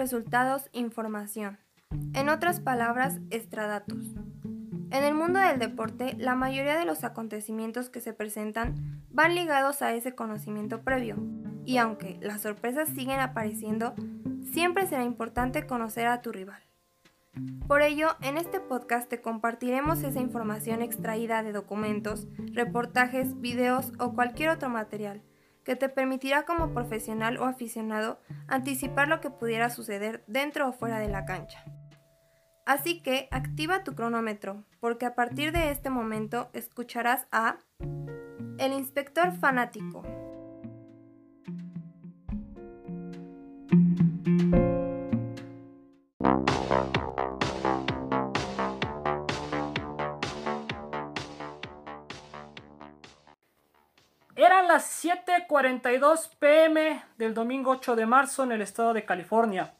resultados, información. En otras palabras, extradatos. En el mundo del deporte, la mayoría de los acontecimientos que se presentan van ligados a ese conocimiento previo, y aunque las sorpresas siguen apareciendo, siempre será importante conocer a tu rival. Por ello, en este podcast te compartiremos esa información extraída de documentos, reportajes, videos o cualquier otro material que te permitirá como profesional o aficionado anticipar lo que pudiera suceder dentro o fuera de la cancha. Así que activa tu cronómetro, porque a partir de este momento escucharás a El Inspector Fanático. Las 7:42 pm del domingo 8 de marzo en el estado de California.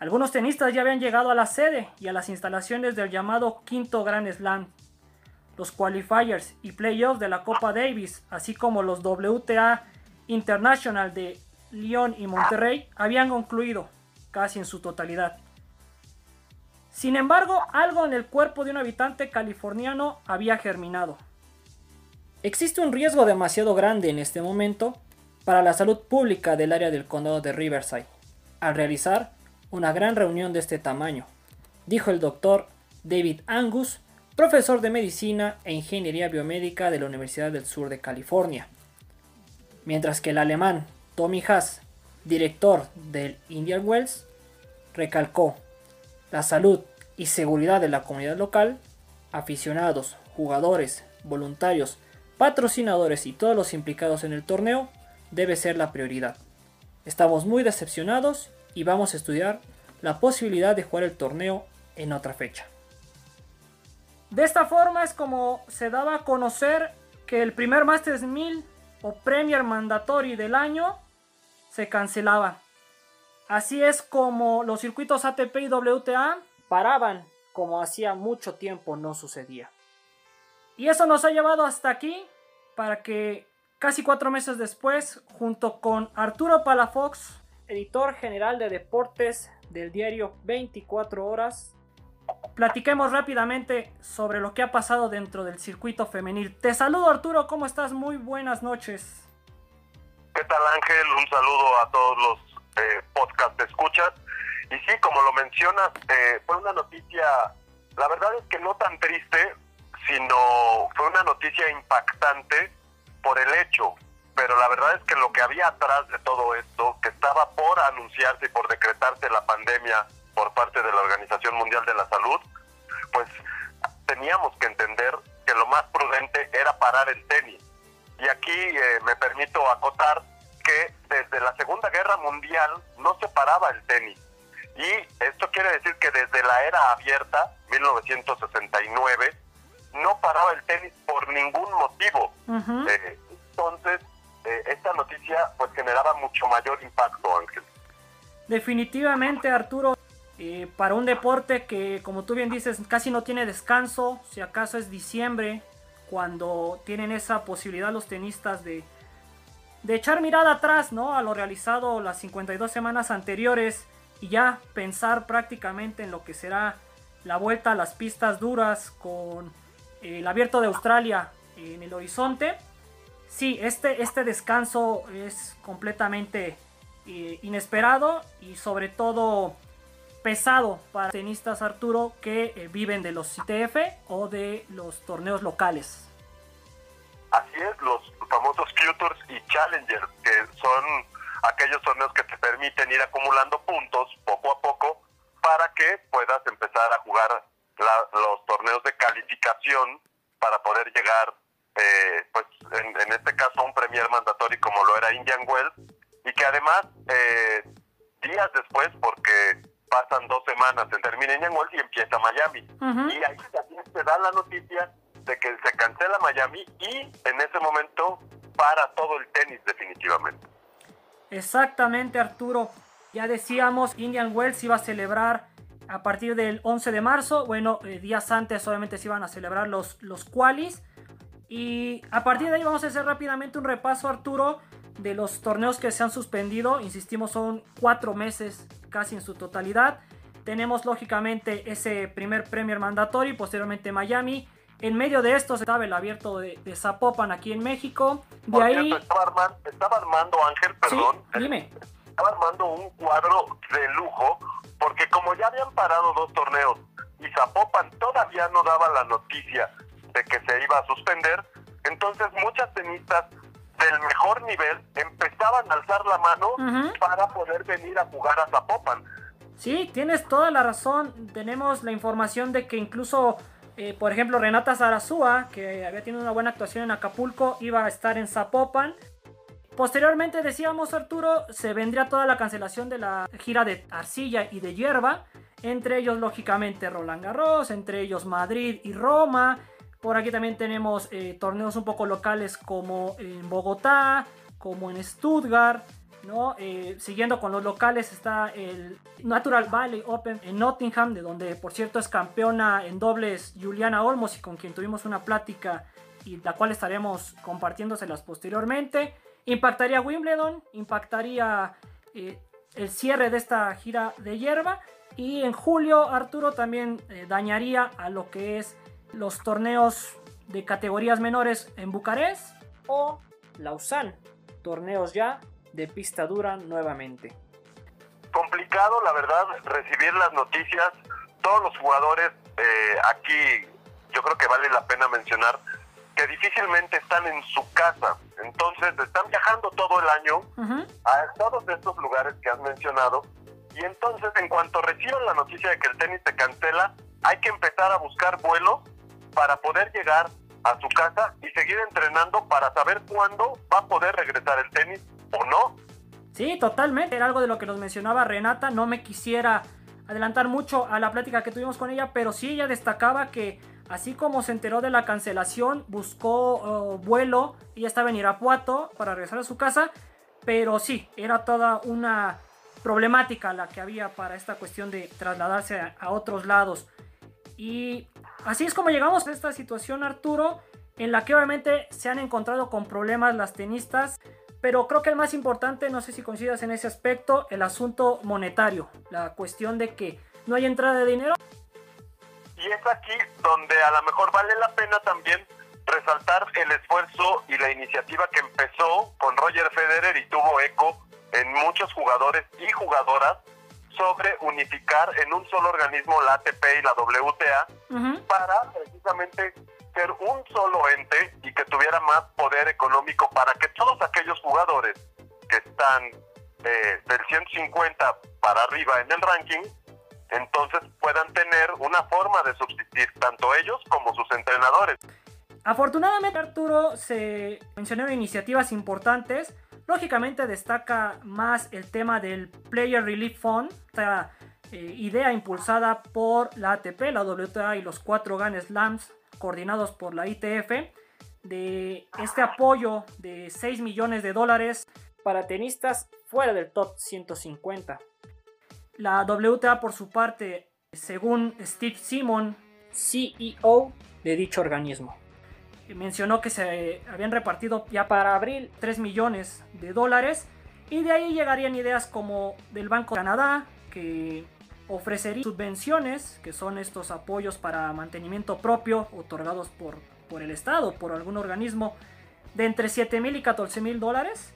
Algunos tenistas ya habían llegado a la sede y a las instalaciones del llamado quinto Grand Slam. Los qualifiers y playoffs de la Copa Davis, así como los WTA International de Lyon y Monterrey, habían concluido casi en su totalidad. Sin embargo, algo en el cuerpo de un habitante californiano había germinado. Existe un riesgo demasiado grande en este momento para la salud pública del área del condado de Riverside al realizar una gran reunión de este tamaño, dijo el doctor David Angus, profesor de medicina e ingeniería biomédica de la Universidad del Sur de California. Mientras que el alemán Tommy Haas, director del Indian Wells, recalcó la salud y seguridad de la comunidad local, aficionados, jugadores, voluntarios, patrocinadores y todos los implicados en el torneo debe ser la prioridad. Estamos muy decepcionados y vamos a estudiar la posibilidad de jugar el torneo en otra fecha. De esta forma es como se daba a conocer que el primer Masters 1000 o Premier Mandatory del año se cancelaba. Así es como los circuitos ATP y WTA paraban como hacía mucho tiempo no sucedía. Y eso nos ha llevado hasta aquí para que casi cuatro meses después, junto con Arturo Palafox, editor general de deportes del diario 24 horas. Platiquemos rápidamente sobre lo que ha pasado dentro del circuito femenil. Te saludo Arturo, ¿cómo estás? Muy buenas noches. ¿Qué tal Ángel? Un saludo a todos los eh, podcast escuchas. Y sí, como lo mencionas, eh, fue una noticia, la verdad es que no tan triste, sino fue una noticia impactante por el hecho pero la verdad es que lo que había atrás de todo esto, que estaba por anunciarse y por decretarse la pandemia por parte de la Organización Mundial de la Salud, pues teníamos que entender que lo más prudente era parar el tenis. Y aquí eh, me permito acotar que desde la Segunda Guerra Mundial no se paraba el tenis. Y esto quiere decir que desde la era abierta, 1969, no paraba el tenis por ningún motivo. Eh, entonces, eh, esta noticia pues generaba mucho mayor impacto, Ángel. Definitivamente, Arturo, eh, para un deporte que, como tú bien dices, casi no tiene descanso, si acaso es diciembre, cuando tienen esa posibilidad los tenistas de, de echar mirada atrás, ¿no? A lo realizado las 52 semanas anteriores y ya pensar prácticamente en lo que será la vuelta a las pistas duras con el abierto de Australia en el horizonte sí, este, este descanso es completamente eh, inesperado y sobre todo pesado para tenistas Arturo que eh, viven de los ITF o de los torneos locales. Así es, los famosos Futures y Challengers, que son aquellos torneos que te permiten ir acumulando puntos poco a poco para que puedas empezar a jugar los torneos de calificación llegar eh, pues en, este caso un premier mandatorio como lo era Indian Wells, y que además eh, días después, porque pasan dos semanas, se termina Indian Wells y empieza Miami. Y ahí también se da la noticia de que se cancela Miami y en ese momento para todo el tenis definitivamente. Exactamente Arturo, ya decíamos, Indian Wells iba a celebrar a partir del 11 de marzo, bueno, eh, días antes obviamente se iban a celebrar los, los qualis, y a partir de ahí vamos a hacer rápidamente un repaso, Arturo, de los torneos que se han suspendido. Insistimos, son cuatro meses casi en su totalidad. Tenemos lógicamente ese primer Premier Mandatory, posteriormente Miami. En medio de esto estaba el abierto de, Zapopan aquí en México. De ahí... estaba, armando, Ángel, perdón. dime. Estaba armando un cuadro de lujo, porque como ya habían parado dos torneos y Zapopan todavía no daba la noticia de que se iba a suspender, entonces muchas tenistas del mejor nivel empezaban a alzar la mano para poder venir a jugar a Zapopan. Sí, tienes toda la razón. Tenemos la información de que incluso, eh, por ejemplo, Renata Zarazúa, que había tenido una buena actuación en Acapulco, iba a estar en Zapopan. Posteriormente, decíamos Arturo, se vendría toda la cancelación de la gira de Arcilla y de Hierba. Entre ellos, lógicamente, Roland Garros, entre ellos Madrid y Roma. Por aquí también tenemos eh, torneos un poco locales como en Bogotá, como en Stuttgart. ¿no? Eh, siguiendo con los locales está el Natural Valley Open en Nottingham, de donde por cierto es campeona en dobles Juliana Olmos y con quien tuvimos una plática y la cual estaremos compartiéndoselas posteriormente. Impactaría Wimbledon, impactaría eh, el cierre de esta gira de hierba y en julio Arturo también dañaría a lo que es los torneos de categorías menores en Bucarest o Lausanne, torneos ya de pista dura nuevamente. Complicado, la verdad, recibir las noticias. Todos los jugadores eh, aquí, yo creo que vale la pena mencionar que difícilmente están en su casa. Entonces, están viajando todo el año a todos estos lugares que has mencionado. Y entonces, en cuanto reciban la noticia de que el tenis se cancela, hay que empezar a buscar vuelos para poder llegar a su casa y seguir entrenando para saber cuándo va a poder regresar el tenis o no. Sí, totalmente. Era algo de lo que nos mencionaba Renata. No me quisiera adelantar mucho a la plática que tuvimos con ella, pero sí ella destacaba que así como se enteró de la cancelación, buscó uh, vuelo y estaba en Irapuato para regresar a su casa, pero sí, era toda una problemática la que había para esta cuestión de trasladarse a otros lados. Y así es como llegamos a esta situación, Arturo, en la que obviamente se han encontrado con problemas las tenistas, pero creo que el más importante, no sé si coincidas en ese aspecto, el asunto monetario, la cuestión de que no hay entrada de dinero. Y es aquí donde a lo mejor vale la pena también resaltar el esfuerzo y la iniciativa que empezó con Roger Federer y tuvo eco en muchos jugadores y jugadoras sobre unificar en un solo organismo la ATP y la WTA para precisamente ser un solo ente y que tuviera más poder económico para que todos aquellos jugadores que están eh, del 150 para arriba en el ranking, entonces puedan tener una forma de subsistir tanto ellos como sus entrenadores. Afortunadamente Arturo se mencionaron iniciativas importantes Lógicamente destaca más el tema del Player Relief Fund, esta eh, idea impulsada por la ATP, la WTA y los cuatro Grand Slams coordinados por la ITF, de este apoyo de 6 millones de dólares para tenistas fuera del top 150. La WTA por su parte, según Steve Simon, CEO de dicho organismo mencionó que se habían repartido ya para abril 3 millones de dólares y de ahí llegarían ideas como del Banco de Canadá que ofrecería subvenciones, que son estos apoyos para mantenimiento propio otorgados por, por el Estado, por algún organismo, de entre 7 mil y 14 mil dólares.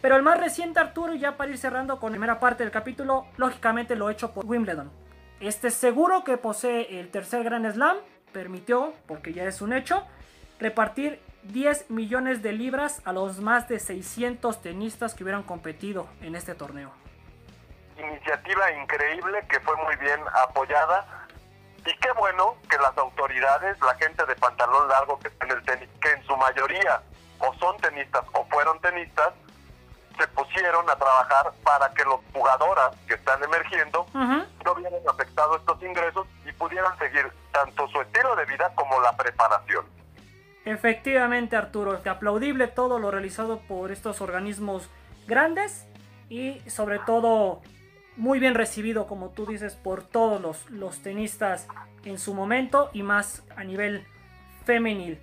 Pero el más reciente, Arturo, ya para ir cerrando con la primera parte del capítulo, lógicamente lo hecho por Wimbledon. Este seguro que posee el tercer Grand Slam permitió, porque ya es un hecho, repartir 10 millones de libras a los más de 600 tenistas que hubieran competido en este torneo. Iniciativa increíble que fue muy bien apoyada y qué bueno que las autoridades, la gente de pantalón largo que está en el tenis, que en su mayoría o son tenistas o fueron tenistas, se pusieron a trabajar para que los jugadoras que están emergiendo no vieran afectado estos ingresos y pudieran seguir tanto su estilo de vida como la preparación. Efectivamente, Arturo, aplaudible todo lo realizado por estos organismos grandes y sobre todo muy bien recibido, como tú dices, por todos los, los tenistas en su momento y más a nivel femenil.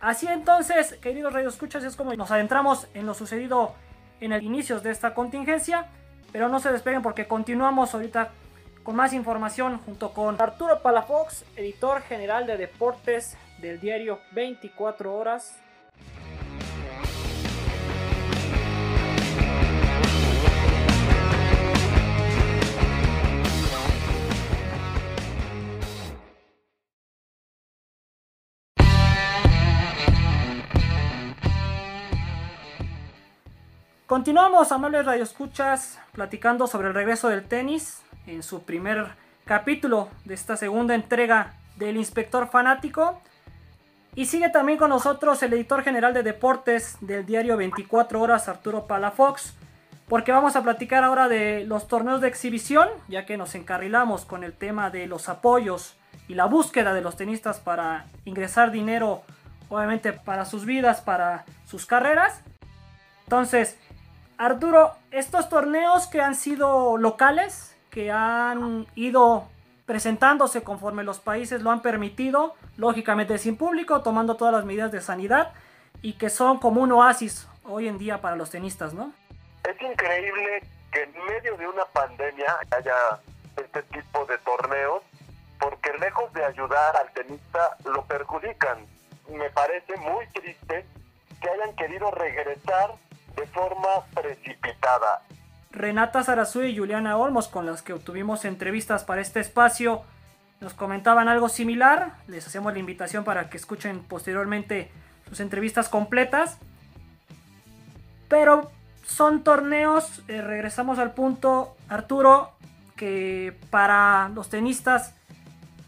Así entonces, queridos escuchas es como nos adentramos en lo sucedido en el inicio de esta contingencia. Pero no se despeguen porque continuamos ahorita con más información junto con Arturo Palafox, editor general de deportes del diario 24 horas. Continuamos, amables radioescuchas, platicando sobre el regreso del tenis en su primer capítulo de esta segunda entrega del Inspector Fanático. Y sigue también con nosotros el editor general de deportes del diario 24 Horas, Arturo Palafox, porque vamos a platicar ahora de los torneos de exhibición, ya que nos encarrilamos con el tema de los apoyos y la búsqueda de los tenistas para ingresar dinero, obviamente para sus vidas, para sus carreras. Entonces, Arturo, estos torneos que han sido locales, que han ido presentándose conforme los países lo han permitido, lógicamente sin público, tomando todas las medidas de sanidad y que son como un oasis hoy en día para los tenistas, ¿no? Es increíble que en medio de una pandemia haya este tipo de torneos, porque lejos de ayudar al tenista, lo perjudican. Me parece muy triste que hayan querido regresar de forma precipitada. Renata Zarazú y Juliana Olmos, con las que obtuvimos entrevistas para este espacio, nos comentaban algo similar. Les hacemos la invitación para que escuchen posteriormente sus entrevistas completas. Pero son torneos, eh, regresamos al punto, Arturo, que para los tenistas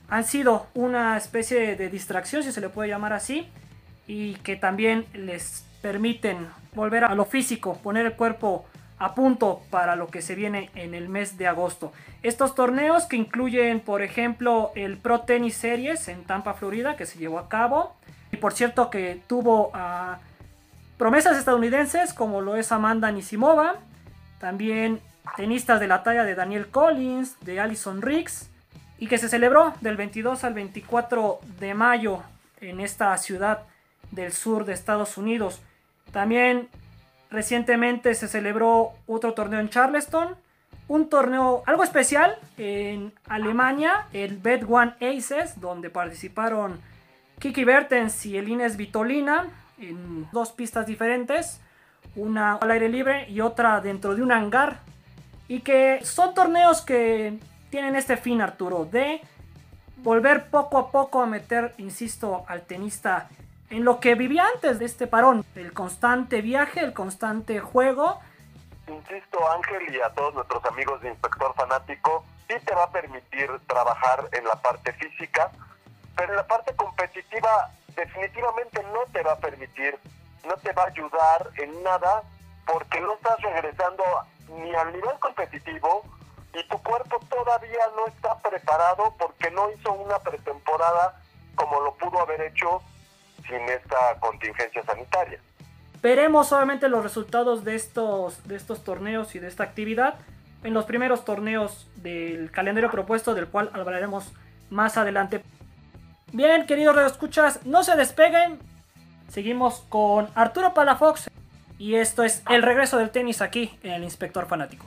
han sido una especie de distracción, si se le puede llamar así, y que también les permiten volver a lo físico, poner el cuerpo a punto para lo que se viene en el mes de agosto. Estos torneos que incluyen, por ejemplo, el Pro Tennis Series en Tampa, Florida, que se llevó a cabo. Y por cierto que tuvo a promesas estadounidenses como lo es Amanda Nisimova. También tenistas de la talla de Daniel Collins, de Alison Riggs. Y que se celebró del 22 al 24 de mayo en esta ciudad del sur de Estados Unidos. También recientemente se celebró otro torneo en Charleston. Un torneo algo especial en Alemania, el Bet One Aces, donde participaron Kiki Bertens y Elines Vitolina en dos pistas diferentes, una al aire libre y otra dentro de un hangar. Y que son torneos que tienen este fin, Arturo, de volver poco a poco a meter, insisto, al tenista en lo que vivía antes de este parón. El constante viaje, el constante juego. Insisto, Ángel, y a todos nuestros amigos de Inspector Fanático, sí te va a permitir trabajar en la parte física, pero en la parte competitiva definitivamente no te va a permitir, no te va a ayudar en nada porque no estás regresando ni al nivel competitivo y tu cuerpo todavía no está preparado porque no hizo una pretemporada como lo pudo haber hecho sin esta contingencia sanitaria. Veremos obviamente los resultados de estos, de estos torneos y de esta actividad en los primeros torneos del calendario propuesto del cual hablaremos más adelante. Bien, queridos escuchas, no se despeguen. Seguimos con Arturo Palafox y esto es el regreso del tenis aquí en el Inspector Fanático.